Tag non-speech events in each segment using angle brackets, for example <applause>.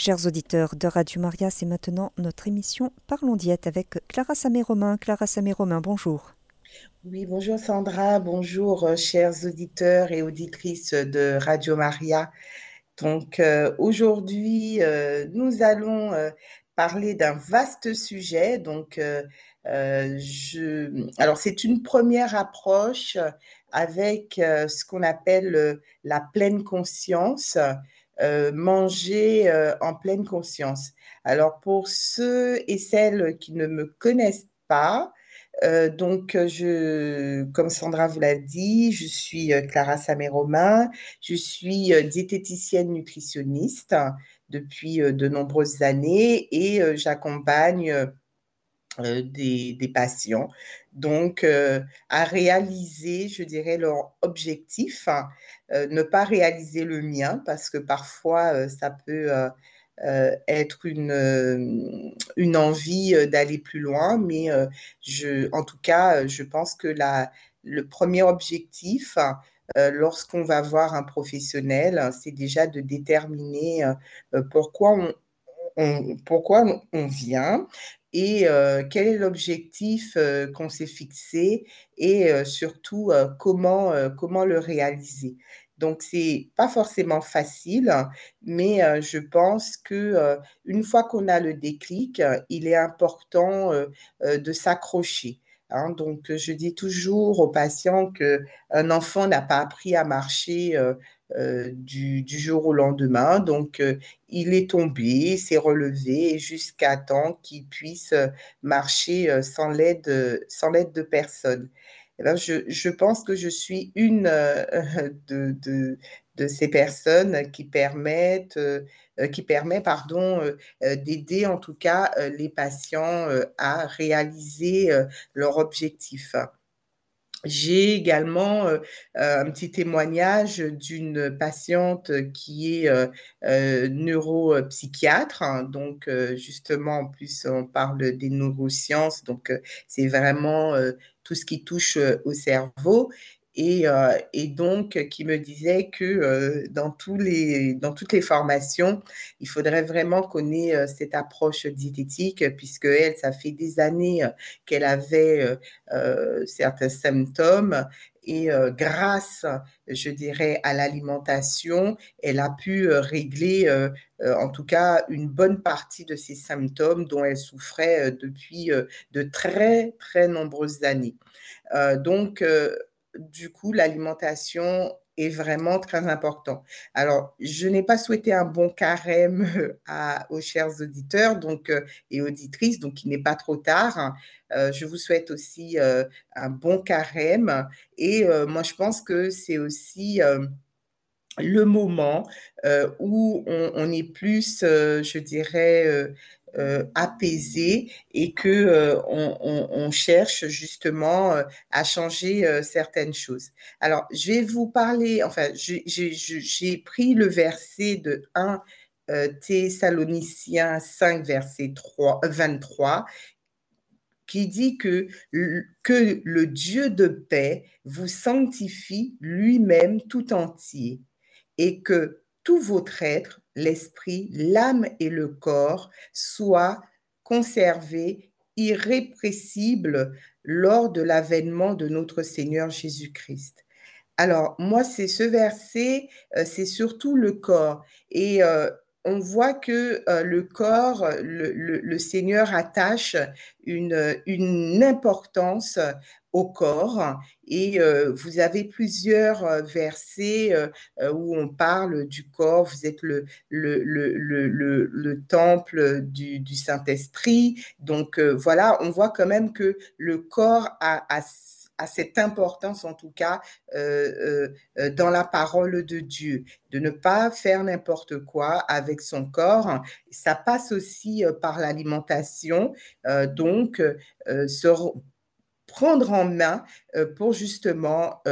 Chers auditeurs de Radio Maria, c'est maintenant notre émission Parlons diète avec Clara Samé-Romain. Clara Samé-Romain, bonjour. Oui, bonjour Sandra, bonjour euh, chers auditeurs et auditrices de Radio Maria. Donc euh, aujourd'hui, euh, nous allons parler d'un vaste sujet. Donc, alors c'est une première approche avec ce qu'on appelle la pleine conscience. Euh, manger euh, en pleine conscience. Alors pour ceux et celles qui ne me connaissent pas, euh, donc, je, comme Sandra vous l'a dit, je suis Clara Samé-Romain, je suis diététicienne nutritionniste depuis de nombreuses années et j'accompagne des, des, patients donc à réaliser, je dirais, leur objectif, hein, ne pas réaliser le mien parce que parfois ça peut être une, envie d'aller plus loin, mais en tout cas, je pense que le premier objectif, hein, lorsqu'on va voir un professionnel, c'est déjà de déterminer pourquoi on, on, pourquoi on vient, et euh, quel est l'objectif euh, qu'on s'est fixé et euh, surtout comment, comment le réaliser. Donc, c'est pas forcément facile, mais je pense que une fois qu'on a le déclic, il est important de s'accrocher. Hein. donc, je dis toujours aux patients qu'un enfant n'a pas appris à marcher du, jour au lendemain. Donc, euh, il est tombé, s'est relevé jusqu'à temps qu'il puisse euh, marcher sans l'aide, de personne. Eh ben, je, pense que je suis une <laughs> de, ces personnes qui permettent, qui permet, pardon, d'aider en tout cas les patients à réaliser leur objectif. J'ai également euh, euh, un petit témoignage d'une patiente qui est euh, neuropsychiatre. Hein. donc, justement, en plus, on parle des neurosciences. Donc, c'est vraiment tout ce qui touche au cerveau. Euh, et, donc qui me disait que euh, dans, toutes les formations, il faudrait vraiment qu'on ait euh, cette approche diététique, puisque elle, ça fait des années qu'elle avait certains symptômes et grâce, je dirais, à l'alimentation, elle a pu régler, en tout cas, une bonne partie de ces symptômes dont elle souffrait depuis de très, très nombreuses années. donc, du coup, l'alimentation est vraiment très important. Alors, je n'ai pas souhaité un bon carême aux chers auditeurs euh, et auditrices, donc il n'est pas trop tard. Hein. Euh, je vous souhaite aussi euh, un bon carême. Et moi, je pense que c'est aussi le moment où on, est plus, je dirais, euh, apaisé et que euh, on, cherche justement euh, à changer certaines choses. Alors, je vais vous parler, enfin, j'ai pris le verset de 1 Thessaloniciens 5, verset 3, 23 qui dit que, que le Dieu de paix vous sanctifie lui-même tout entier et que tout votre être, l'esprit, l'âme et le corps soient conservés irrépressibles lors de l'avènement de notre Seigneur Jésus-Christ. Alors, moi, c'est ce verset, euh, c'est surtout le corps. Et euh, on voit que euh, le corps, le, Seigneur attache une, importance au corps. Et euh, vous avez plusieurs euh, versets où on parle du corps. Vous êtes le, le, le, le temple du, Saint-Esprit. Donc voilà, on voit quand même que le corps a à cette importance, en tout cas, euh, euh, dans la parole de Dieu, de ne pas faire n'importe quoi avec son corps. Ça passe aussi euh, par l'alimentation, donc se prendre en main pour justement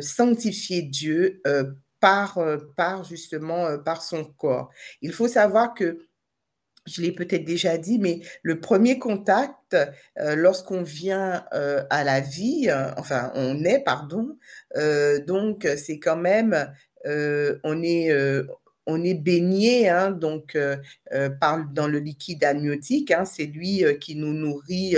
sanctifier Dieu par, par justement par son corps. Il faut savoir que je l'ai peut-être déjà dit, mais le premier contact, euh, lorsqu'on vient euh, à la vie, euh, enfin, on est, pardon, donc c'est quand même, on est on est baigné hein, donc par, dans le liquide amniotique. Hein, c'est lui qui nous nourrit,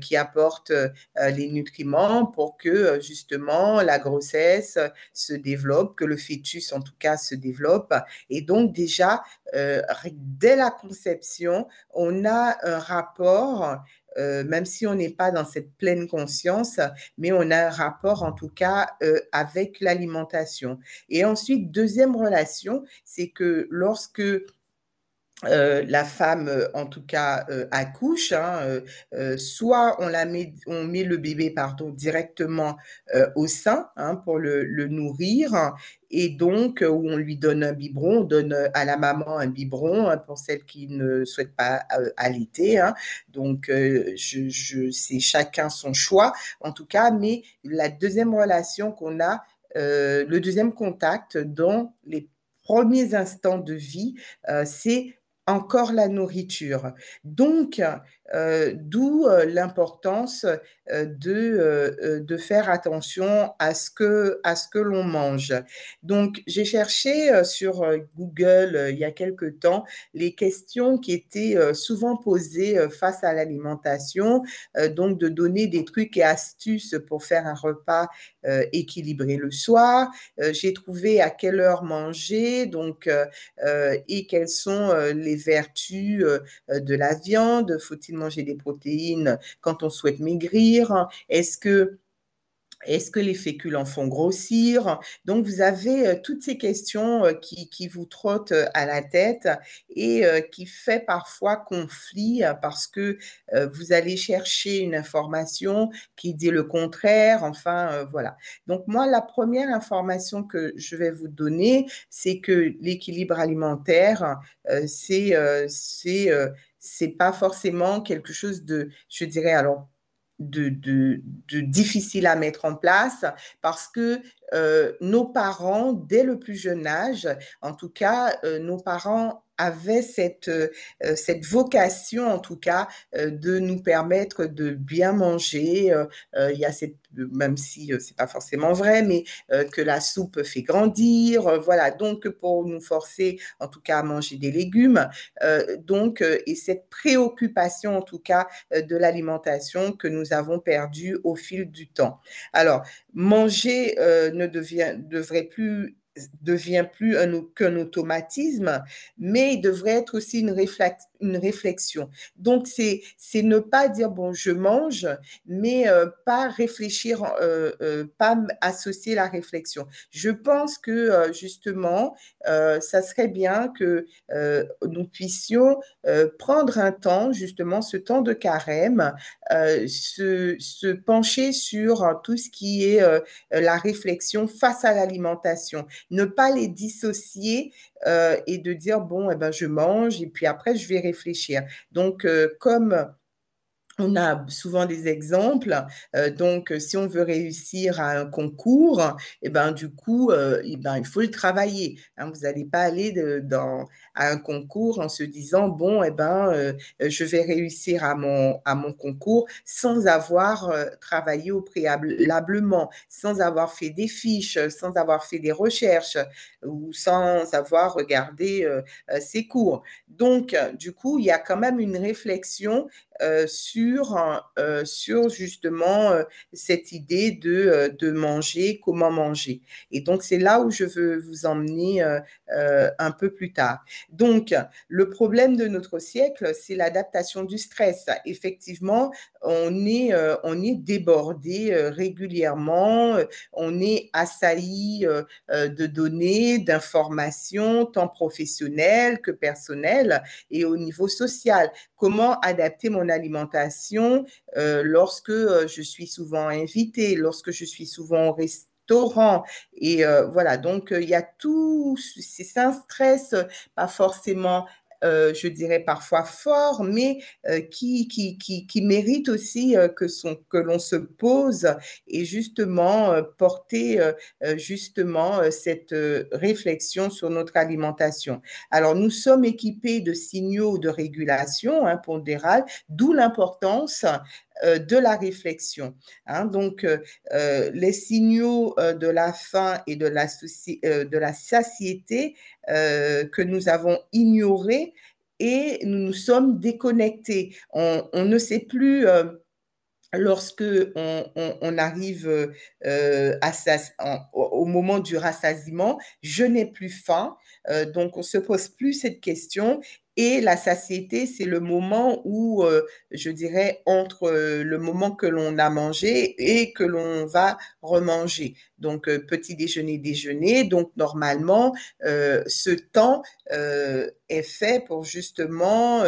qui apporte les nutriments pour que justement la grossesse se développe, que le fœtus en tout cas se développe. Et donc déjà, dès la conception, on a un rapport euh, même si on n'est pas dans cette pleine conscience, mais on a un rapport en tout cas euh, avec l'alimentation. Et ensuite, deuxième relation, c'est que lorsque euh, la femme, en tout cas, accouche. Hein, soit on, met, le bébé pardon, directement au sein hein, pour le, nourrir, et donc euh, où on lui donne un biberon, on donne euh, à la maman un biberon hein, pour celles qui ne souhaitent pas euh, allaiter. Donc, je, c'est chacun son choix, en tout cas, mais la deuxième relation qu'on a, le deuxième contact dans les premiers instants de vie, c'est encore la nourriture. Donc, euh, d'où euh, l'importance euh, de, de faire attention à ce que, à ce que l'on mange. Donc, j'ai cherché sur Google il y a quelque temps les questions qui étaient souvent posées face à l'alimentation, donc de donner des trucs et astuces pour faire un repas équilibré le soir. j'ai trouvé à quelle heure manger, donc, et quelles sont les vertus de la viande. Faut-il manger des protéines quand on souhaite maigrir Est-ce que est-ce que les féculents font grossir? Donc, vous avez euh, toutes ces questions euh, qui, qui, vous trottent euh, à la tête et qui fait parfois conflit parce que vous allez chercher une information qui dit le contraire. Enfin, voilà. Donc, moi, la première information que je vais vous donner, c'est que l'équilibre alimentaire, c'est c'est pas forcément quelque chose de, je dirais, alors, de, de, de, difficile à mettre en place parce que euh, nos parents, dès le plus jeune âge, en tout cas, euh, nos parents avaient cette, euh, cette vocation, en tout cas, de nous permettre de bien manger. il y a cette, même si c'est pas forcément vrai, mais que la soupe fait grandir. voilà, donc pour nous forcer, en tout cas, à manger des légumes. donc, et cette préoccupation, en tout cas, de l'alimentation que nous avons perdue au fil du temps. Alors, manger ne devient, devrait plus devient plus qu'un automatisme, mais il devrait être aussi une, réflexion. Donc, c'est ne pas dire, bon, je mange, mais euh, pas réfléchir, euh, euh, pas associer la réflexion. Je pense que, justement, ça serait bien que nous puissions prendre un temps, justement, ce temps de carême, se, pencher sur tout ce qui est la réflexion face à l'alimentation ne pas les dissocier euh, et de dire, bon, eh ben, je mange et puis après, je vais réfléchir. Donc, euh, comme on a souvent des exemples. Euh, donc, si on veut réussir à un concours, et eh ben, du coup, eh ben, il faut le travailler. Hein. vous n'allez pas aller dans, à un concours en se disant, bon, eh ben, je vais réussir à mon, à mon concours sans avoir travaillé au préalablement, sans avoir fait des fiches, sans avoir fait des recherches ou sans avoir regardé ses cours. Donc, du coup, il y a quand même une réflexion euh, sur, euh, sur justement euh, cette idée de, de manger, comment manger. Et donc, c'est là où je veux vous emmener un peu plus tard. Donc, le problème de notre siècle, c'est l'adaptation du stress. Effectivement, on est, on est débordé régulièrement, on est assailli de données, d'informations, tant professionnelles que personnelles, et au niveau social. Comment adapter mon alimentation euh, lorsque euh, je suis souvent invitée, lorsque je suis souvent au restaurant. Et euh, voilà, donc il y a tout, c'est un stress pas forcément euh, je dirais parfois fort, mais euh, qui, qui, qui, mérite aussi euh, que, son, que l'on se pose et justement porter justement cette réflexion sur notre alimentation. Alors, nous sommes équipés de signaux de régulation hein, pondérale, d'où l'importance de la réflexion. Hein. donc, les signaux de la faim et de la, de la satiété que nous avons ignorés et nous nous sommes déconnectés. On, ne sait plus lorsque on, arrive au moment du rassasiement, je n'ai plus faim, donc on se pose plus cette question et la satiété, c'est le moment où, euh, je dirais, entre euh, le moment que l'on a mangé et que l'on va remanger. Donc, euh, petit déjeuner, déjeuner. Donc, normalement, ce temps est fait pour justement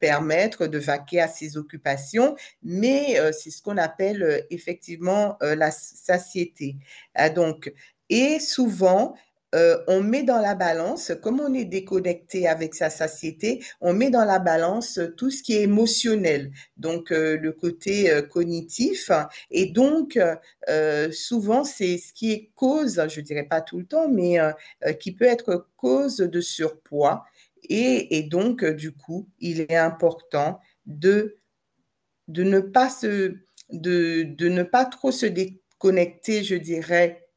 permettre de vaquer à ses occupations, mais c'est ce qu'on appelle effectivement la satiété. Ah, donc, et souvent, euh, on met dans la balance, comme on est déconnecté avec sa satiété, on met dans la balance tout ce qui est émotionnel, donc euh, le côté euh, cognitif. Et donc, souvent, c'est ce qui est cause, je dirais pas tout le temps, mais qui peut être cause de surpoids. Et, donc, du coup, il est important de, de, ne pas se, de, de ne pas trop se déconnecter, je dirais,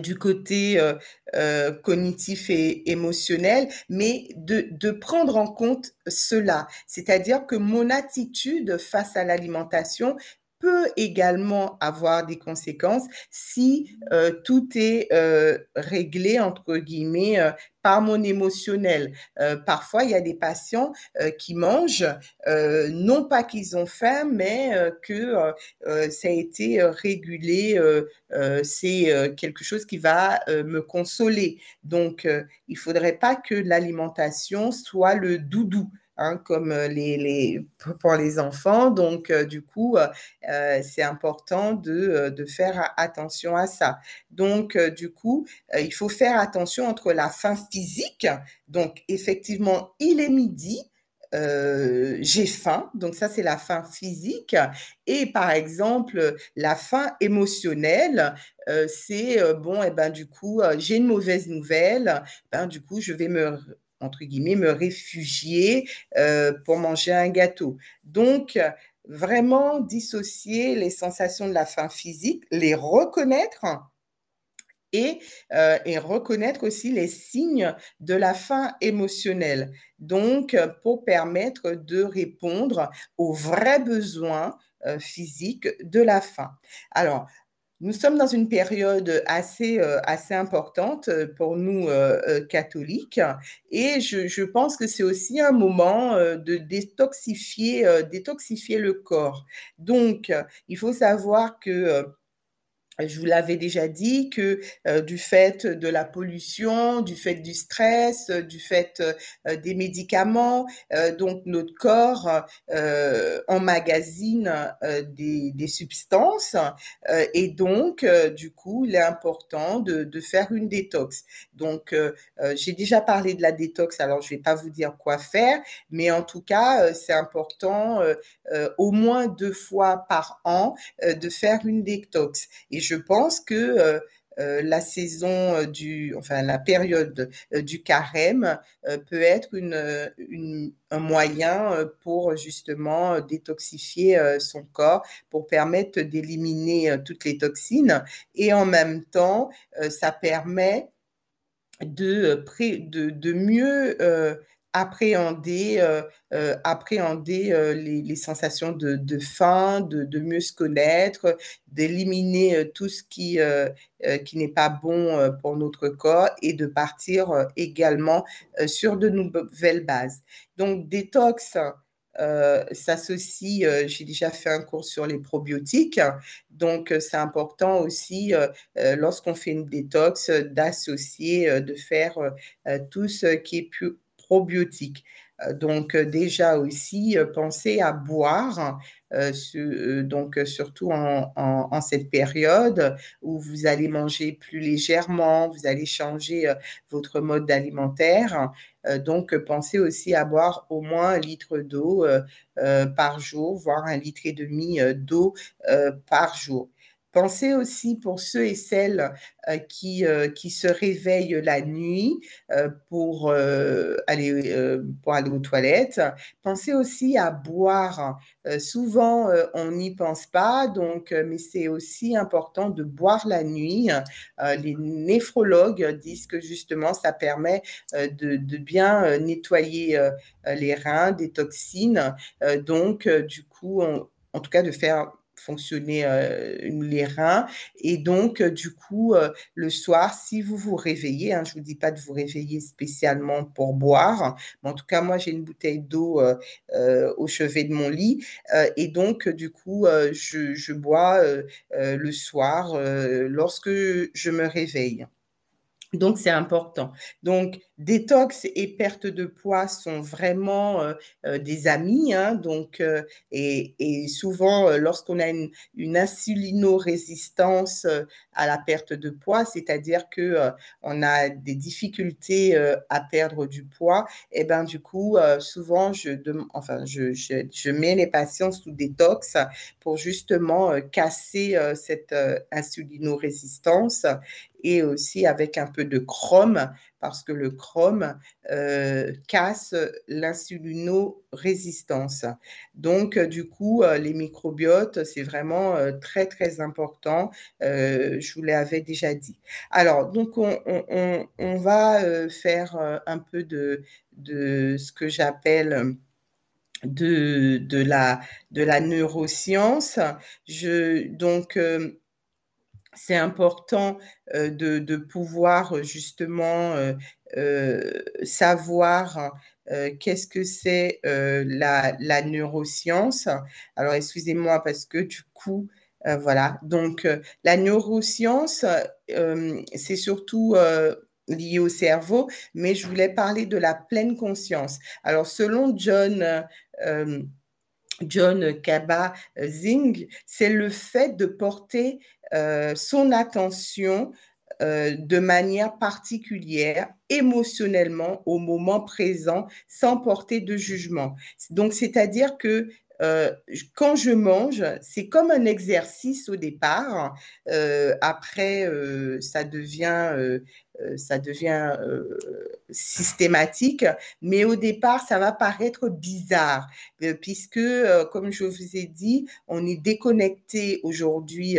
du côté euh, euh, cognitif et émotionnel, mais de prendre en compte cela. C'est-à-dire que mon attitude face à l'alimentation peut également avoir des conséquences si euh, tout est euh, réglé, entre guillemets, euh, par mon émotionnel. parfois, il y a des patients qui mangent, non pas qu'ils ont faim, mais que ça a été régulé, c'est quelque chose qui va me consoler. Donc, il ne faudrait pas que l'alimentation soit le doudou. Hein, comme euh, les, pour les enfants. Donc, euh, du coup, euh, c'est important de, de, faire attention à ça. Donc, du coup, il faut faire attention entre la faim physique. Donc, effectivement, il est midi. j'ai faim, donc ça c'est la faim physique, et par exemple la faim émotionnelle, c'est bon, et eh ben du coup j'ai une mauvaise nouvelle, ben du coup je vais me entre guillemets, me réfugier euh, pour manger un gâteau. Donc, vraiment dissocier les sensations de la faim physique, les reconnaître et, euh, et, reconnaître aussi les signes de la faim émotionnelle. Donc, pour permettre de répondre aux vrais besoins euh, physiques de la faim. Alors, nous sommes dans une période assez, euh, assez importante euh, pour nous euh, catholiques et je, pense que c'est aussi un moment de détoxifier, détoxifier le corps. Donc, il faut savoir que je vous l'avais déjà dit que euh, du fait de la pollution, du fait du stress, euh, du fait euh, des médicaments, donc notre corps emmagasine des, substances et donc du coup il est important de, faire une détox. Donc j'ai déjà parlé de la détox, alors je vais pas vous dire quoi faire, mais en tout cas c'est important au moins deux fois par an de faire une détox. Je pense que euh, euh, la saison euh, du, enfin la période du carême peut être un moyen pour justement détoxifier son corps, pour permettre d'éliminer toutes les toxines. Et en même temps ça permet de mieux appréhender, euh, euh, appréhender euh, les, sensations de, faim, de, mieux se connaître, d'éliminer tout ce qui, qui n'est pas bon pour notre corps et de partir également sur de nouvelles bases. Donc, détox. s'associe, j'ai déjà fait un cours sur les probiotiques, donc c'est important aussi lorsqu'on fait une détox d'associer, de faire tout ce qui est plus probiotiques. Euh, donc euh, déjà aussi, euh, pensez à boire, donc surtout en, cette période où vous allez manger plus légèrement, vous allez changer votre mode alimentaire. donc pensez aussi à boire au moins un litre d'eau par jour, voire un litre et demi d'eau par jour. Pensez aussi pour ceux et celles euh, qui, euh, qui se réveillent la nuit euh, pour, aller, pour aller aux toilettes. Pensez aussi à boire. souvent, on n'y pense pas, donc, mais c'est aussi important de boire la nuit. les néphrologues disent que justement, ça permet de, de bien nettoyer les reins des toxines. donc, du coup, en tout cas, de faire fonctionner euh, les reins. Et donc, euh, du coup, euh, le soir, si vous vous réveillez, hein, je ne vous dis pas de vous réveiller spécialement pour boire, mais en tout cas, moi, j'ai une bouteille d'eau au chevet de mon lit. et donc, du coup, je, je, bois le soir lorsque je me réveille. Donc, c'est important. Donc, détox et perte de poids sont vraiment euh, euh, des amis. Hein, donc, euh, et, souvent, lorsqu'on a une, insulino-résistance à la perte de poids, c'est-à-dire que on a des difficultés à perdre du poids, et eh ben du coup, souvent, je, enfin, je, je, mets les patients sous détox pour justement casser cette insulino-résistance et aussi avec un peu de chrome parce que le chrome euh, casse l'insulino-résistance. Donc, euh, du coup, euh, les microbiotes, c'est vraiment très, très important. je vous l'avais déjà dit. Alors, donc, on, va faire un peu de, de ce que j'appelle de, de, la, de la neuroscience. Je, donc, c'est important euh, de, pouvoir euh, justement euh, savoir qu'est-ce que c'est la, neuroscience. Alors, excusez-moi parce que du coup, voilà. Donc, la neuroscience, c'est surtout lié au cerveau, mais je voulais parler de la pleine conscience. Alors, selon John... John Kaba-Zing, c'est le fait de porter euh, son attention euh, de manière particulière, émotionnellement, au moment présent, sans porter de jugement. Donc, c'est-à-dire que euh, quand je mange, c'est comme un exercice au départ. après, ça devient ça devient euh, systématique, mais au départ, ça va paraître bizarre, euh, puisque, comme je vous ai dit, on est déconnecté aujourd'hui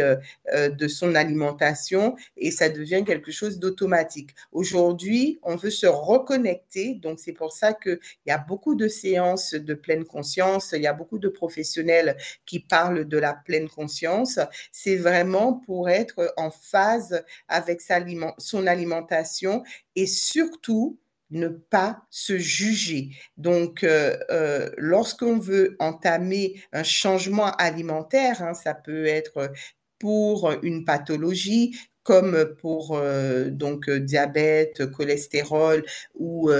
de son alimentation et ça devient quelque chose d'automatique. Aujourd'hui, on veut se reconnecter, donc c'est pour ça qu'il y a beaucoup de séances de pleine conscience, il y a beaucoup de professionnels qui parlent de la pleine conscience. C'est vraiment pour être en phase avec son alimentation et surtout ne pas se juger. Donc, euh, euh, lorsqu'on veut entamer un changement alimentaire, hein, ça peut être pour une pathologie, comme pour euh, donc diabète, cholestérol ou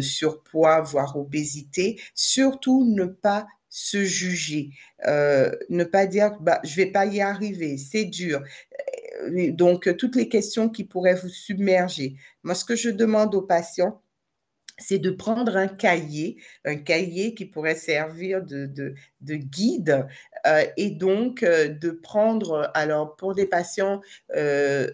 surpoids, voire obésité, surtout ne pas se juger, ne pas dire bah, je vais pas y arriver, c'est dur donc toutes les questions qui pourraient vous submerger. Moi, ce que je demande aux patients, c'est de prendre un cahier, un cahier qui pourrait servir de, de, guide euh, et donc euh, de prendre, alors pour des patients euh,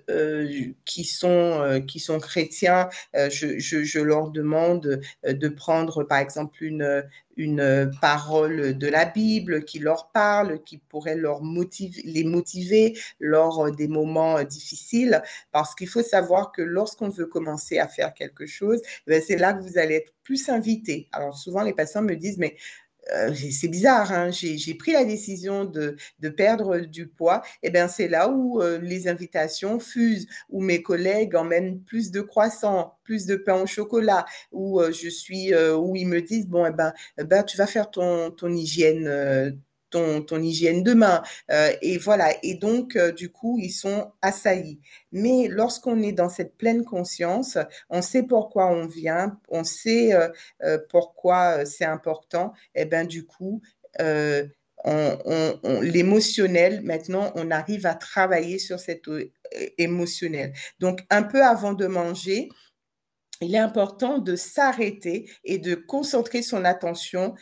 qui, sont, qui sont chrétiens, je, je, leur demande de prendre par exemple une, une parole de la Bible qui leur parle, qui pourrait leur motiver, les motiver lors des moments difficiles, parce qu'il faut savoir que lorsqu'on veut commencer à faire quelque chose, ben, c'est là que vous allez être plus invité. Alors souvent, les patients me disent, mais euh, c'est bizarre, hein, j'ai pris la décision de, perdre du poids, et eh bien c'est là où euh, les invitations fusent, où mes collègues emmènent plus de croissants, plus de pain au chocolat, où euh, je suis, où ils me disent bon, eh ben, eh ben, tu vas faire ton, ton hygiène ton, ton hygiène de main. Euh, et voilà. Et donc, euh, du coup, ils sont assaillis. Mais lorsqu'on est dans cette pleine conscience, on sait pourquoi on vient, on sait euh, pourquoi c'est important. Et ben du coup, l'émotionnel, maintenant, on arrive à travailler sur cet émotionnel. Donc, un peu avant de manger, il est important de s'arrêter et de concentrer son attention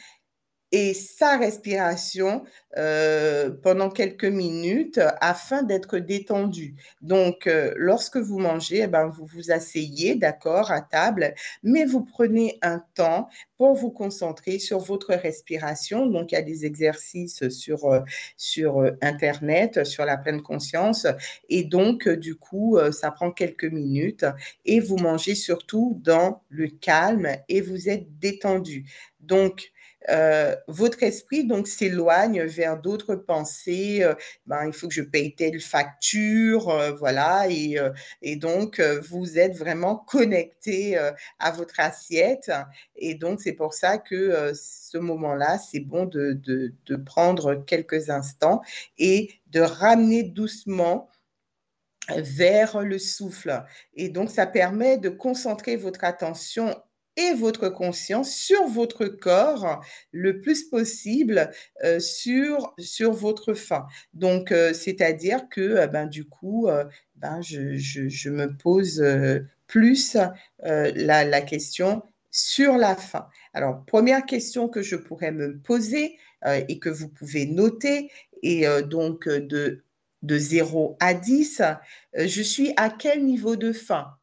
et sa respiration euh, pendant quelques minutes afin d'être détendu. Donc, euh, lorsque vous mangez, eh ben, vous vous asseyez, d'accord, à table, mais vous prenez un temps pour vous concentrer sur votre respiration. Donc, il y a des exercices sur, euh, sur Internet, sur la pleine conscience. Et donc, du coup, ça prend quelques minutes et vous mangez surtout dans le calme et vous êtes détendu. Donc, euh, votre esprit donc s'éloigne vers d'autres pensées. Euh, ben, il faut que je paye telle facture, euh, voilà, et, donc vous êtes vraiment connecté à votre assiette. Et donc c'est pour ça que ce moment-là, c'est bon de, prendre quelques instants et de ramener doucement vers le souffle. Et donc, ça permet de concentrer votre attention et votre conscience sur votre corps le plus possible euh, sur, sur votre faim. Donc, euh, c'est-à-dire que euh, ben, du coup, ben, je, je, me pose plus la, la, question sur la faim. Alors, première question que je pourrais me poser et que vous pouvez noter, et donc de, de 0 à 10, je suis à quel niveau de faim?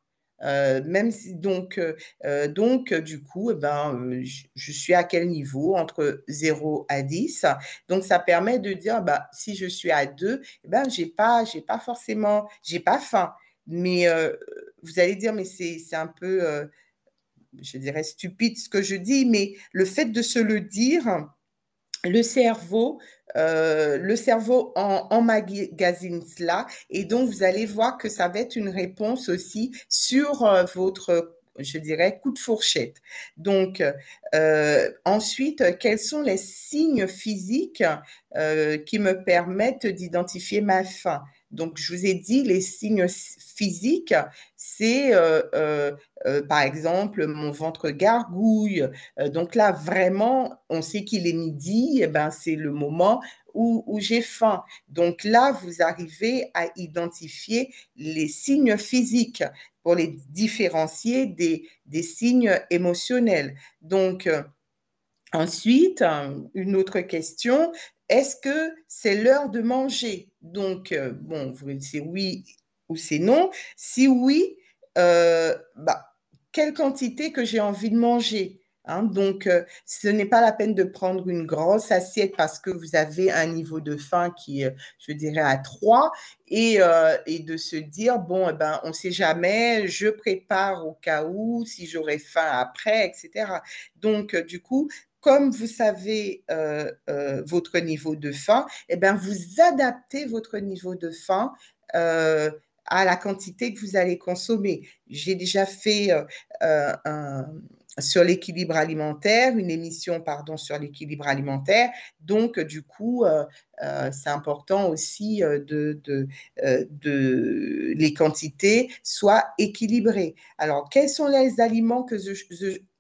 Même si, donc, euh, euh, donc, du coup, eh ben, je, suis à quel niveau entre 0 à 10. Donc, ça permet de dire, bah, si je suis à 2, eh ben, je n'ai pas, pas forcément, j'ai pas faim. Mais vous allez dire, mais c'est un peu, je dirais, stupide ce que je dis, mais le fait de se le dire, le cerveau, euh, le cerveau en, emmagasine cela et donc vous allez voir que ça va être une réponse aussi sur euh, votre je dirais, coup de fourchette. Donc, euh, ensuite, quels sont les signes physiques qui me permettent d'identifier ma faim? Donc, je vous ai dit, les signes physiques, c'est euh, euh, euh, par exemple mon ventre gargouille. donc là, vraiment, on sait qu'il est midi, et eh ben, c'est le moment où, j'ai faim. Donc là, vous arrivez à identifier les signes physiques pour les différencier des, des signes émotionnels. Donc, ensuite, une autre question, est-ce que c'est l'heure de manger? Donc, bon, c'est oui ou c'est non. Si oui, euh, bah, quelle quantité que j'ai envie de manger. Hein? Donc, euh, ce n'est pas la peine de prendre une grosse assiette parce que vous avez un niveau de faim qui, je dirais, à 3 et, euh, et de se dire, bon, eh ben, on ne sait jamais, je prépare au cas où, si j'aurai faim après, etc. Donc, du coup, comme vous savez votre niveau de faim, eh ben, vous adaptez votre niveau de faim à la quantité que vous allez consommer. J'ai déjà fait euh, euh, sur l'équilibre alimentaire, une émission pardon sur l'équilibre alimentaire. Donc du coup, euh, c'est important aussi de, les quantités soient équilibrées. Alors quels sont les aliments que je,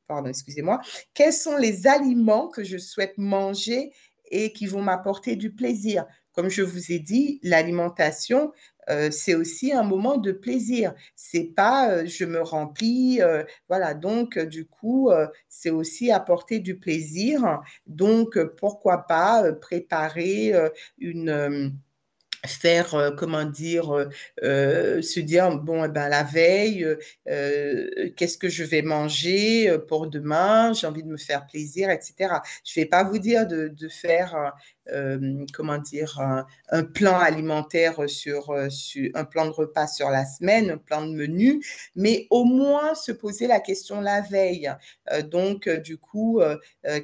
pardon, excusez-moi, quels sont les aliments que je souhaite manger et qui vont m'apporter du plaisir? Comme je vous ai dit, l'alimentation, euh, c'est aussi un moment de plaisir. C'est pas euh, je me remplis, euh, voilà. Donc du coup, c'est aussi apporter du plaisir. Donc pourquoi pas préparer une faire, euh, comment dire, euh, euh, se dire, bon, eh ben, la veille, qu'est-ce que je vais manger pour demain, j'ai envie de me faire plaisir, etc. Je ne vais pas vous dire de, de faire, comment dire, un, plan alimentaire sur, sur, un plan de repas sur la semaine, un plan de menu, mais au moins se poser la question la veille. donc, du coup,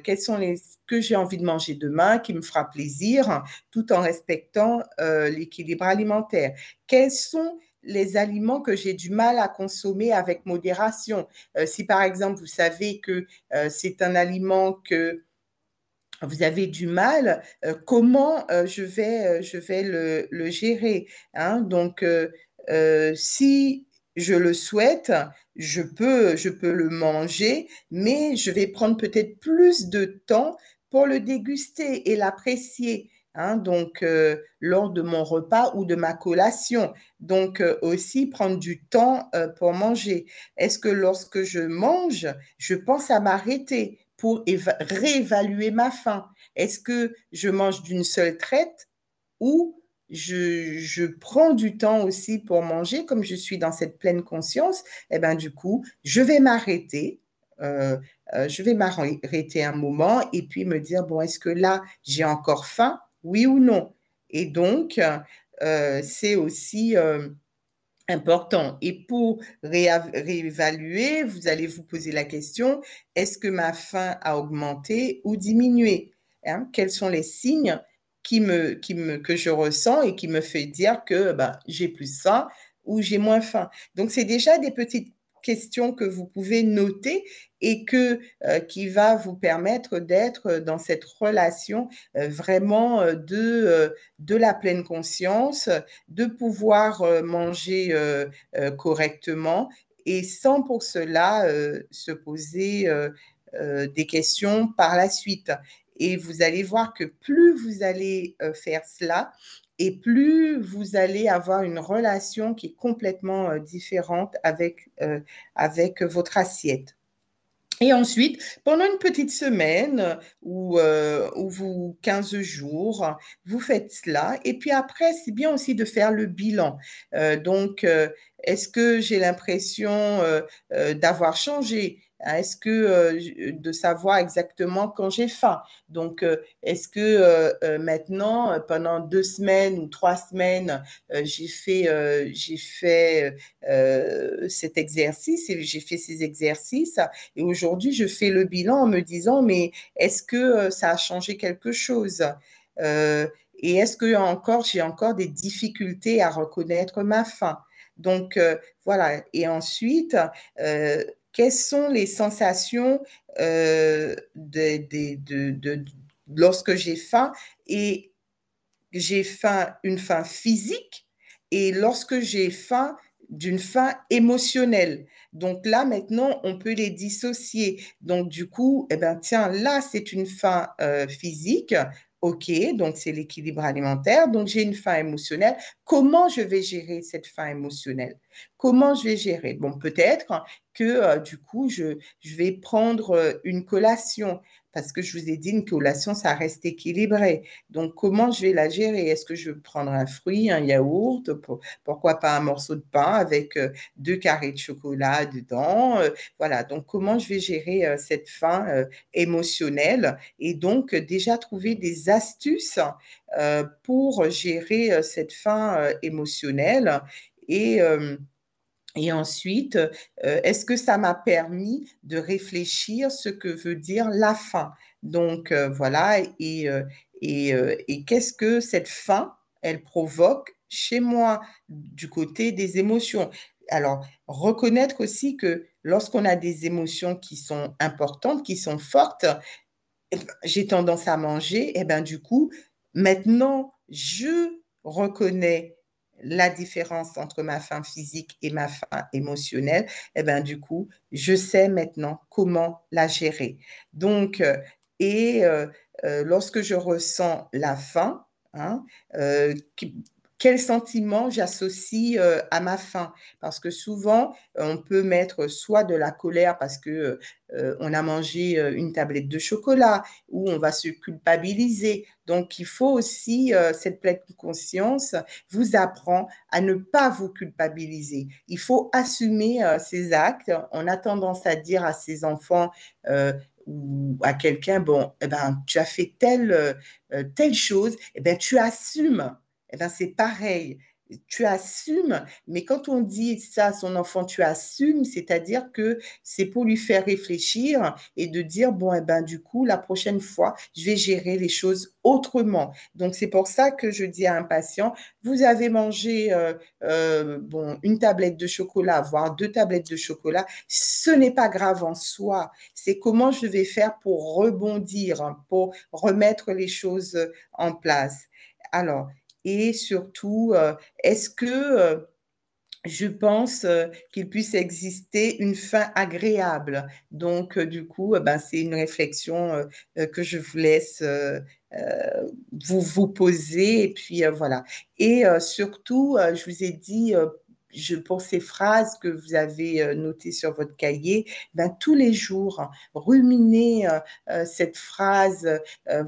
quels sont les que j'ai envie de manger demain, qui me fera plaisir, tout en respectant euh, l'équilibre alimentaire. Quels sont les aliments que j'ai du mal à consommer avec modération? Euh, si par exemple, vous savez que euh, c'est un aliment que vous avez du mal, comment je vais, je vais le, gérer hein? Donc, si je le souhaite, je peux, je peux le manger, mais je vais prendre peut-être plus de temps pour le déguster et l'apprécier. Hein, donc, euh, lors de mon repas ou de ma collation. Donc, euh, aussi prendre du temps euh, pour manger. Est-ce que lorsque je mange, je pense à m'arrêter? Pour réévaluer ma faim. Est-ce que je mange d'une seule traite ou je, prends du temps aussi pour manger, comme je suis dans cette pleine conscience, et eh ben du coup, je vais m'arrêter. Euh, euh, je vais m'arrêter un moment et puis me dire, bon, est-ce que là, j'ai encore faim, oui ou non? Et donc, euh, c'est aussi important. Et pour réévaluer, vous allez vous poser la question, est-ce que ma faim a augmenté ou diminué? Hein? Quels sont les signes que je ressens et qui me fait dire que ben, j'ai plus faim ou j'ai moins faim? Donc, c'est déjà des petites questions que vous pouvez noter et que, euh, qui va vous permettre d'être dans cette relation euh, vraiment euh, de, de la pleine conscience, de pouvoir manger correctement et sans pour cela se poser des questions par la suite. Et vous allez voir que plus vous allez euh, faire cela, et plus vous allez avoir une relation qui est complètement euh, différente avec, euh, avec votre assiette. Et ensuite, pendant une petite semaine ou, ou vous 15 jours, vous faites cela. Et puis après, c'est bien aussi de faire le bilan. donc, est-ce que j'ai l'impression d'avoir changé? Est-ce que euh, de savoir exactement quand j'ai faim. Donc, euh, est-ce que euh, maintenant, pendant deux semaines ou trois semaines, j'ai fait, j'ai fait cet exercice et j'ai fait ces exercices et aujourd'hui, je fais le bilan en me disant, mais est-ce que ça a changé quelque chose? Et est-ce que encore, j'ai encore des difficultés à reconnaître ma faim? Donc voilà. Et ensuite, quelles sont les sensations euh, lorsque j'ai faim et j'ai faim, une faim physique et lorsque j'ai faim d'une faim émotionnelle. Donc là, maintenant, on peut les dissocier. Donc du coup, eh ben, tiens, là, c'est une faim euh, physique. OK, donc c'est l'équilibre alimentaire. Donc j'ai une faim émotionnelle. Comment je vais gérer cette faim émotionnelle? Comment je vais gérer? Bon, peut-être que euh, du coup, je, vais prendre euh, une collation parce que je vous ai dit, une collation, ça reste équilibré. Donc, comment je vais la gérer? Est-ce que je vais prendre un fruit, un yaourt Pourquoi pas un morceau de pain avec euh, deux carrés de chocolat dedans euh, Voilà, donc comment je vais gérer euh, cette faim émotionnelle? Et donc, déjà trouver des astuces pour gérer cette faim émotionnelle. Et et ensuite, euh, est-ce que ça m'a permis de réfléchir ce que veut dire la faim Donc euh, voilà, et, euh, et, qu'est-ce que cette faim, elle provoque chez moi du côté des émotions? Alors, reconnaître aussi que lorsqu'on a des émotions qui sont importantes, qui sont fortes, eh ben, j'ai tendance à manger, et eh bien du coup, maintenant, je reconnais la différence entre ma faim physique et ma faim émotionnelle, eh ben du coup, je sais maintenant comment la gérer. Donc, euh, et euh, euh, lorsque je ressens la faim, hein, quel sentiment j'associe euh, à ma faim? Parce que souvent, on peut mettre soit de la colère parce que euh, on a mangé euh, une tablette de chocolat, ou on va se culpabiliser. Donc, il faut aussi cette pleine conscience vous apprend à ne pas vous culpabiliser. Il faut assumer ses actes. On a tendance à dire à ses enfants ou à quelqu'un, bon, eh ben, tu as fait telle, telle chose, eh ben, tu assumes eh ben, c'est pareil. Tu assumes, mais quand on dit ça à son enfant, tu assumes, c'est-à-dire que c'est pour lui faire réfléchir et de dire, bon, eh ben, du coup, la prochaine fois, je vais gérer les choses autrement. Donc, c'est pour ça que je dis à un patient, vous avez mangé euh, euh, bon, une tablette de chocolat, voire deux tablettes de chocolat, ce n'est pas grave en soi. C'est comment je vais faire pour rebondir, pour remettre les choses en place. Alors, et surtout, euh, est-ce que euh, je pense euh, qu'il puisse exister une fin agréable? Donc, du coup, ben, c'est une réflexion que je vous laisse vous vous poser. Et puis, voilà. Et surtout, je vous ai dit je, pour ces phrases que vous avez euh, notées sur votre cahier, ben, tous les jours, ruminer euh, euh, cette phrase.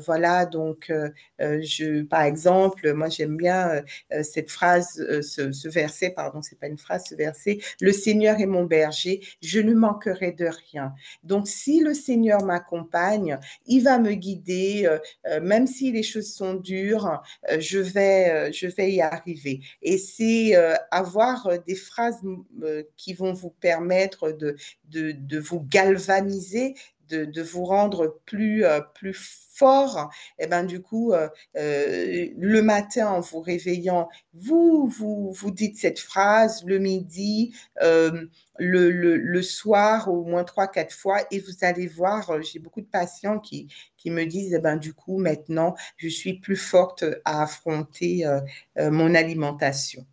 voilà, donc, je, par exemple, moi j'aime bien cette phrase, ce, ce, verset, pardon, c'est pas une phrase, ce verset. Le Seigneur est mon berger, je ne manquerai de rien. Donc, si le Seigneur m'accompagne, il va me guider, même si les choses sont dures, je vais, je vais y arriver. Et c'est avoir euh, des phrases euh, qui vont vous permettre de, de, vous galvaniser, de, vous rendre plus, euh, plus fort, et eh ben du coup, le matin en vous réveillant, vous, vous, vous dites cette phrase, le midi, le, le, soir, au moins trois, quatre fois, et vous allez voir, j'ai beaucoup de patients qui, qui me disent, eh ben du coup, maintenant, je suis plus forte à affronter mon alimentation.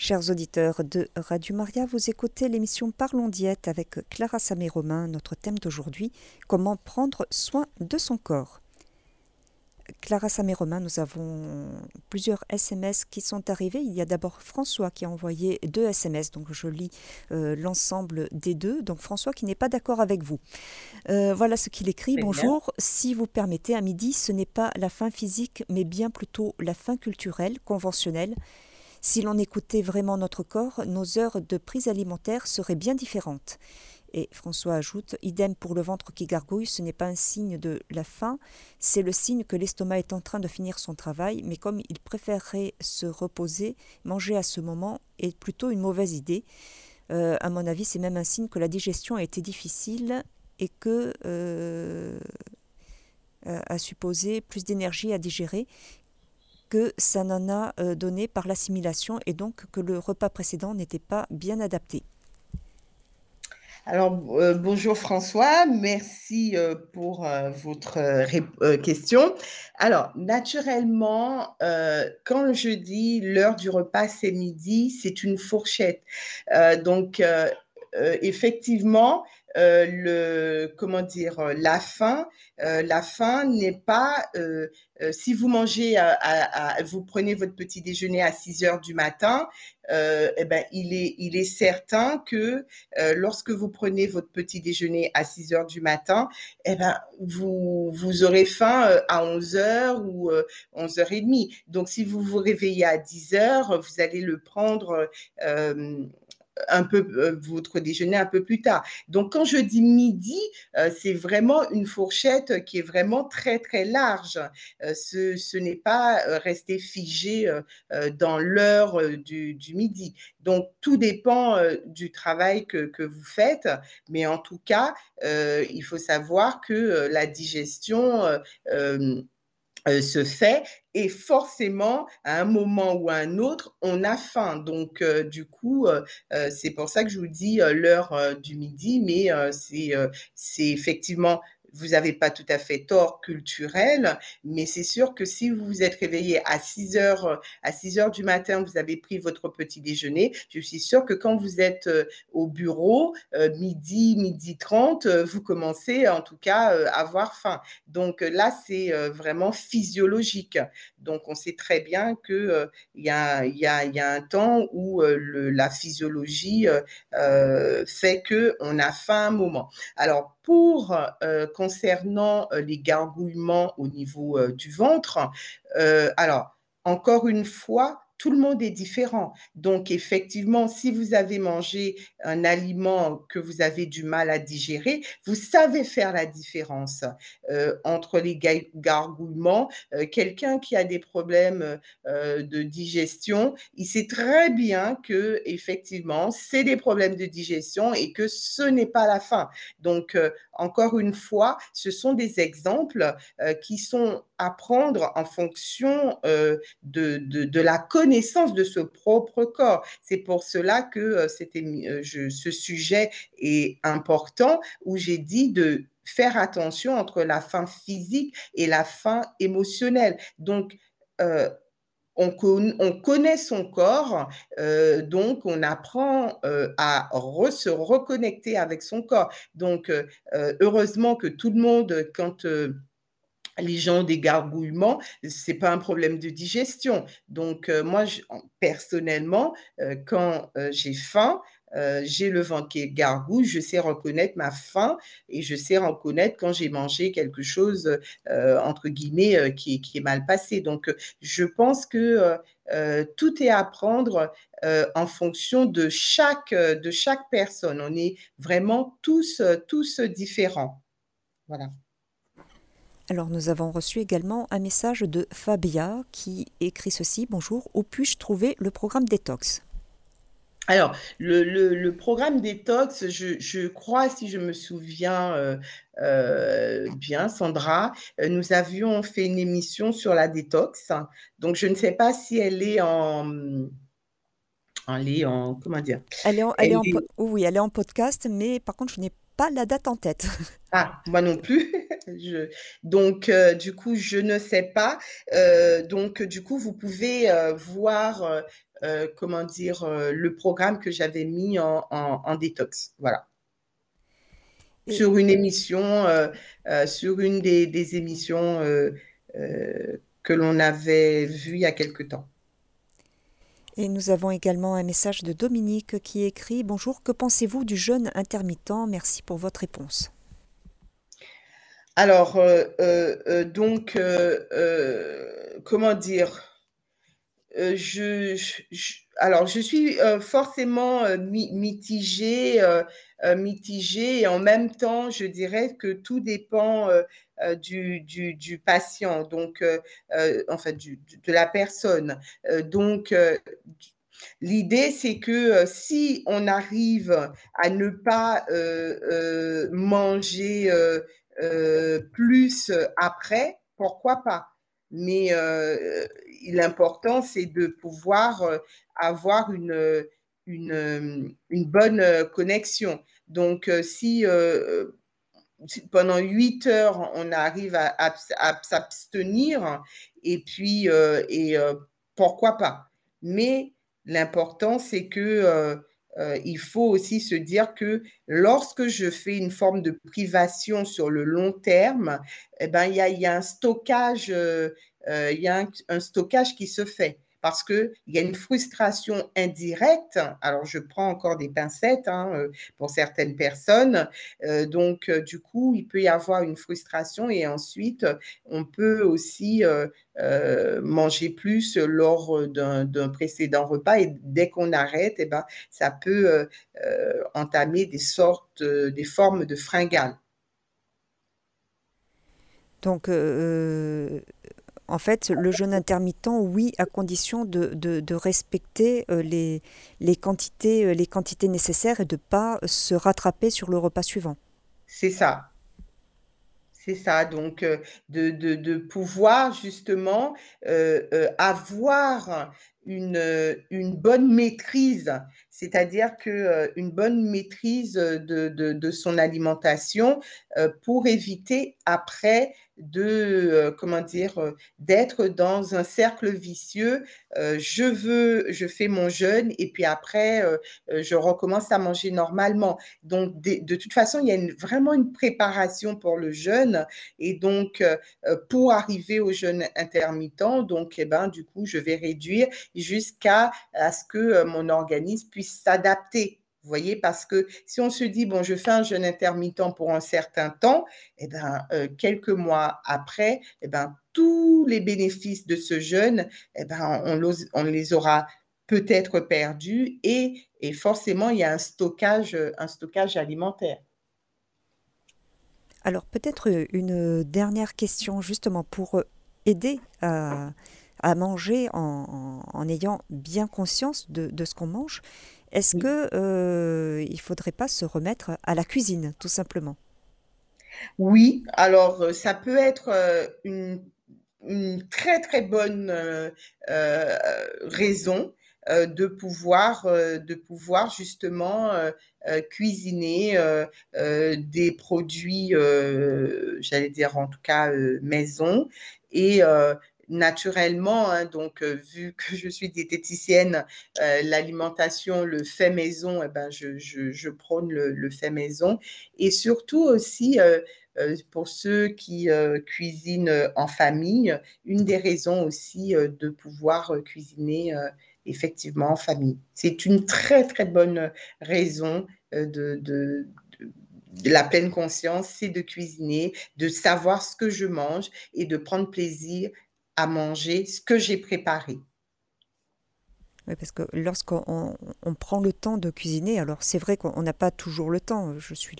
Chers auditeurs de Radio Maria, vous écoutez l'émission Parlons Diète avec Clara Samé-Romain. Notre thème d'aujourd'hui, comment prendre soin de son corps. Clara Samé-Romain, nous avons plusieurs SMS qui sont arrivés. Il y a d'abord François qui a envoyé deux SMS, donc je lis euh, l'ensemble des deux. Donc François qui n'est pas d'accord avec vous. Euh, voilà ce qu'il écrit. Bonjour, si vous permettez, à midi, ce n'est pas la fin physique, mais bien plutôt la fin culturelle, conventionnelle si l'on écoutait vraiment notre corps, nos heures de prise alimentaire seraient bien différentes. Et François ajoute, idem pour le ventre qui gargouille, ce n'est pas un signe de la faim, c'est le signe que l'estomac est en train de finir son travail, mais comme il préférerait se reposer, manger à ce moment est plutôt une mauvaise idée. Euh, à mon avis, c'est même un signe que la digestion a été difficile et que euh, a supposé plus d'énergie à digérer que ça n'en a euh, donné par l'assimilation et donc que le repas précédent n'était pas bien adapté. Alors, euh, bonjour François, merci euh, pour votre question. Alors, naturellement, quand je dis l'heure du repas, c'est midi, c'est une fourchette. donc, effectivement, le comment dire la faim la faim n'est pas si vous mangez à, vous prenez votre petit déjeuner à 6 heures du matin eh ben il est il est certain que lorsque vous prenez votre petit déjeuner à 6 heures du matin eh ben vous vous aurez faim à 11 heures ou 11 heures et demie. Donc si vous vous réveillez à 10 heures vous allez le prendre un peu euh, votre déjeuner un peu plus tard. Donc quand je dis midi, euh, c'est vraiment une fourchette qui est vraiment très très large. Euh, ce, n'est pas rester figé dans l'heure du, midi. Donc tout dépend du travail que, que, vous faites, mais en tout cas, il faut savoir que la digestion euh, se fait. Et forcément à un moment ou à un autre on a faim. Donc euh, du coup euh, c'est pour ça que je vous dis l'heure du midi. Mais c'est c'est effectivement vous n'avez pas tout à fait tort culturel, mais c'est sûr que si vous vous êtes réveillé à 6 heures, à 6 heures du matin, vous avez pris votre petit déjeuner, je suis sûre que quand vous êtes euh, au bureau, euh, midi, midi 30, euh, vous commencez en tout cas à avoir faim. Donc là, c'est vraiment physiologique. Donc on sait très bien qu'il y, a, y, un temps où la physiologie fait qu'on a faim un moment. Alors pour euh, concernant euh, les gargouillements au niveau euh, du ventre, alors encore une fois, tout le monde est différent. Donc, effectivement, si vous avez mangé un aliment que vous avez du mal à digérer, vous savez faire la différence euh, entre les gargouillements. Euh, quelqu'un qui a des problèmes euh, de digestion, il sait très bien que, effectivement, c'est des problèmes de digestion et que ce n'est pas la faim. Donc, encore une fois, ce sont des exemples qui sont à prendre en fonction de, de, de la connaissance de ce propre corps. C'est pour cela que euh, euh, ce sujet est important où j'ai dit de faire attention entre la faim physique et la faim émotionnelle. Donc, euh, on, on, connaît son corps, donc on apprend à se reconnecter avec son corps. Donc, heureusement que tout le monde, quand les gens ont des gargouillements, c'est pas un problème de digestion. Donc moi, personnellement, quand j'ai faim, euh, j'ai le ventre qui gargouille, je sais reconnaître ma faim et je sais reconnaître quand j'ai mangé quelque chose, euh, entre guillemets, euh, qui, qui, est mal passé. Donc, je pense que tout est à prendre en fonction de chaque, de chaque personne. On est vraiment tous, tous différents. Voilà. Alors nous avons reçu également un message de Fabia qui écrit ceci. Bonjour, où puis-je trouver le programme Détox? Alors, le, programme détox, je, crois, si je me souviens euh, euh, bien, Sandra, euh, nous avions fait une émission sur la détox. Donc, je ne sais pas si elle est en. Elle est en. Comment dire? Elle est en, elle est en, Oui, elle est en podcast, mais par contre, je n'ai pas la date en tête. <laughs> Ah, moi non plus. <laughs> donc, du coup, je ne sais pas. donc, du coup, vous pouvez voir euh, comment dire, euh, le programme que j'avais mis en, en, détox. Voilà. Sur une émission, euh, sur une des, des émissions que l'on avait vues il y a quelque temps. Et nous avons également un message de Dominique qui écrit Bonjour, que pensez-vous du jeûne intermittent? Merci pour votre réponse. Alors, donc, comment dire? Euh, je, alors, je suis euh, forcément euh, mitigée, mitigée et en même temps, je dirais que tout dépend du, du, patient, donc, en fait, de la personne. donc, L'idée, c'est que si on arrive à ne pas manger plus après, pourquoi pas? Mais l'important, c'est de pouvoir euh, avoir une, une, une, bonne euh, connexion. Donc, euh, si pendant huit heures, on arrive à, s'abstenir, et puis, et pourquoi pas. Mais l'important, c'est que il faut aussi se dire que lorsque je fais une forme de privation sur le long terme, eh ben, il, y a, un stockage euh, il y a un, stockage qui se fait parce qu'il y a une frustration indirecte. Alors, je prends encore des pincettes hein, euh, pour certaines personnes. Euh, donc, du coup, il peut y avoir une frustration et ensuite, on peut aussi manger plus lors d'un précédent repas et dès qu'on arrête, eh ben, ça peut entamer des sortes, des formes de fringales. Donc, en fait, le jeûne intermittent, oui, à condition de, respecter euh, les, quantités, euh, les quantités nécessaires et de ne pas se rattraper sur le repas suivant. C'est ça. C'est ça, donc euh, de, pouvoir justement avoir une, une, bonne maîtrise, c'est-à-dire que une bonne maîtrise de, de son alimentation pour éviter après de euh, comment dire euh, d'être dans un cercle vicieux euh, je veux je fais mon jeûne et puis après je recommence à manger normalement. Donc de, toute façon il y a vraiment une préparation pour le jeûne et donc pour arriver au jeûne intermittent donc eh ben du coup je vais réduire jusqu'à ce que mon organisme puisse s'adapter vous voyez, parce que si on se dit, bon, je fais un jeûne intermittent pour un certain temps, eh ben, euh, quelques mois après, eh ben, tous les bénéfices de ce jeûne, eh ben, on, les aura peut-être perdus et, et, forcément, il y a un stockage, un stockage alimentaire. Alors, peut-être une dernière question, justement, pour aider à, manger en, ayant bien conscience de ce qu'on mange. Est-ce qu'il euh, il ne faudrait pas se remettre à la cuisine, tout simplement? Oui, alors euh, ça peut être euh, une, très très bonne raison de pouvoir, de pouvoir justement cuisiner des produits, j'allais dire en tout cas maison, et naturellement. Hein, donc, euh, vu que je suis diététicienne, euh, l'alimentation, le fait maison, eh ben, je, je, prône le, fait maison. Et surtout aussi, euh, pour ceux qui cuisinent en famille, une des raisons aussi de pouvoir cuisiner effectivement en famille. C'est une très, très bonne raison de, la pleine conscience, c'est de cuisiner, de savoir ce que je mange et de prendre plaisir à manger ce que j'ai préparé. Oui, parce que lorsqu'on prend le temps de cuisiner, alors c'est vrai qu'on n'a pas toujours le temps. Je suis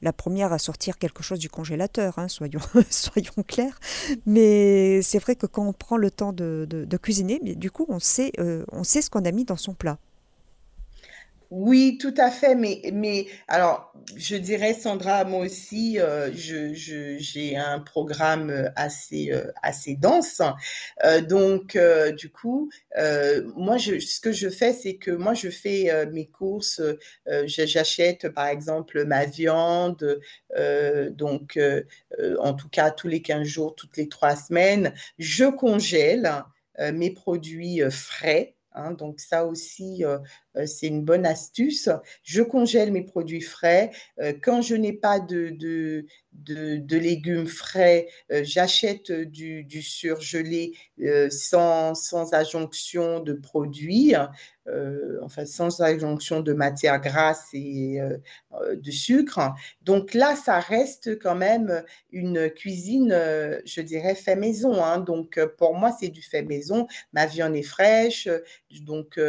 la, première à sortir quelque chose du congélateur, hein, <laughs> soyons, clairs. Mais c'est vrai que quand on prend le temps de, cuisiner, du coup, euh, on sait ce qu'on a mis dans son plat. Oui, tout à fait. Mais, alors, je dirais, Sandra, moi aussi, euh, je, j'ai un programme euh, assez, euh, dense. donc, du coup, moi, je, ce que je fais, c'est que moi, je fais mes courses. j'achète, par exemple, ma viande. donc, en tout cas, tous les 15 jours, toutes les trois semaines. Je congèle mes produits frais. Hein, donc ça aussi, euh, c'est une bonne astuce. Je congèle mes produits frais. Euh, quand je n'ai pas de, légumes frais, euh, j'achète du, surgelé sans, sans adjonction de produits. enfin sans adjonction de matière grasse et de sucre. Donc là, ça reste quand même une cuisine, je dirais, fait maison. Hein. Donc pour moi, c'est du fait maison. Ma viande est fraîche, donc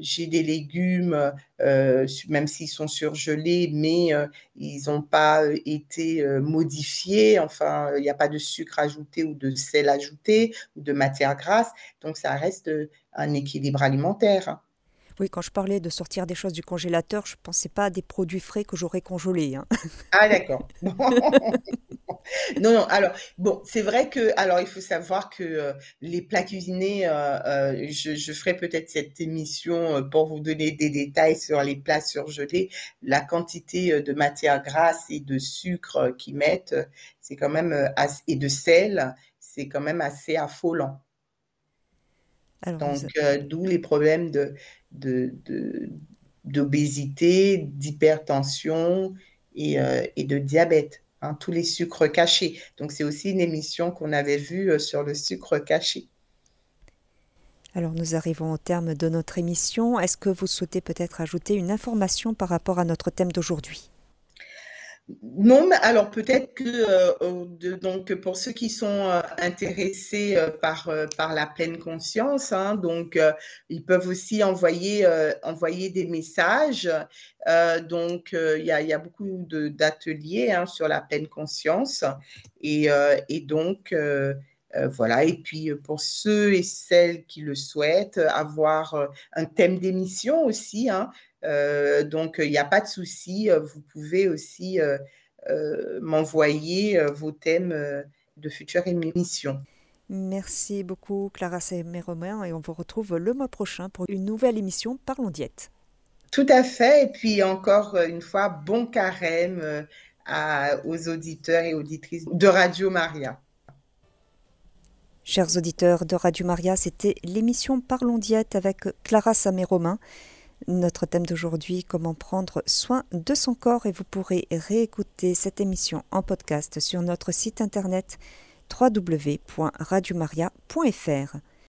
j'ai des légumes, euh, même s'ils sont surgelés, mais euh, ils n'ont pas euh, été modifiés. Enfin, il n'y a pas de sucre ajouté ou de sel ajouté ou de matière grasse. Donc, ça reste un équilibre alimentaire. Oui, quand je parlais de sortir des choses du congélateur, je ne pensais pas à des produits frais que j'aurais congelés. Hein. <laughs> Ah, d'accord. <laughs> non, non. Alors, bon, c'est vrai que, alors, il faut savoir que euh, les plats cuisinés, euh, euh, je, ferai peut-être cette émission pour vous donner des détails sur les plats surgelés. La quantité de matière grasse et de sucre qu'ils mettent, c'est quand même, et de sel, c'est quand même assez affolant. Donc, d'où les problèmes de, d'obésité, d'hypertension et, et, de diabète. Hein, tous les sucres cachés. Donc c'est aussi une émission qu'on avait vue euh, sur le sucre caché. Alors nous arrivons au terme de notre émission. Est-ce que vous souhaitez peut-être ajouter une information par rapport à notre thème d'aujourd'hui? Non, mais alors peut-être que euh, donc pour ceux qui sont euh, intéressés euh, par la pleine conscience, hein, donc ils peuvent aussi envoyer des messages. donc il y a, beaucoup d'ateliers hein, sur la pleine conscience et, donc voilà, et puis pour ceux et celles qui le souhaitent, avoir un thème d'émission aussi, hein, euh, donc, il n'y a pas de souci. Euh, vous pouvez aussi euh, m'envoyer vos thèmes de futures émissions. Merci beaucoup, Clara Romain, et on vous retrouve le mois prochain pour une nouvelle émission Parlons Diète. Tout à fait. Et puis, encore une fois, bon carême aux auditeurs et auditrices de Radio Maria. Chers auditeurs de Radio Maria, c'était l'émission Parlons Diète avec Clara Samé-Romain. Notre thème d'aujourd'hui, comment prendre soin de son corps et vous pourrez réécouter cette émission en podcast sur notre site internet www.radiomaria.fr.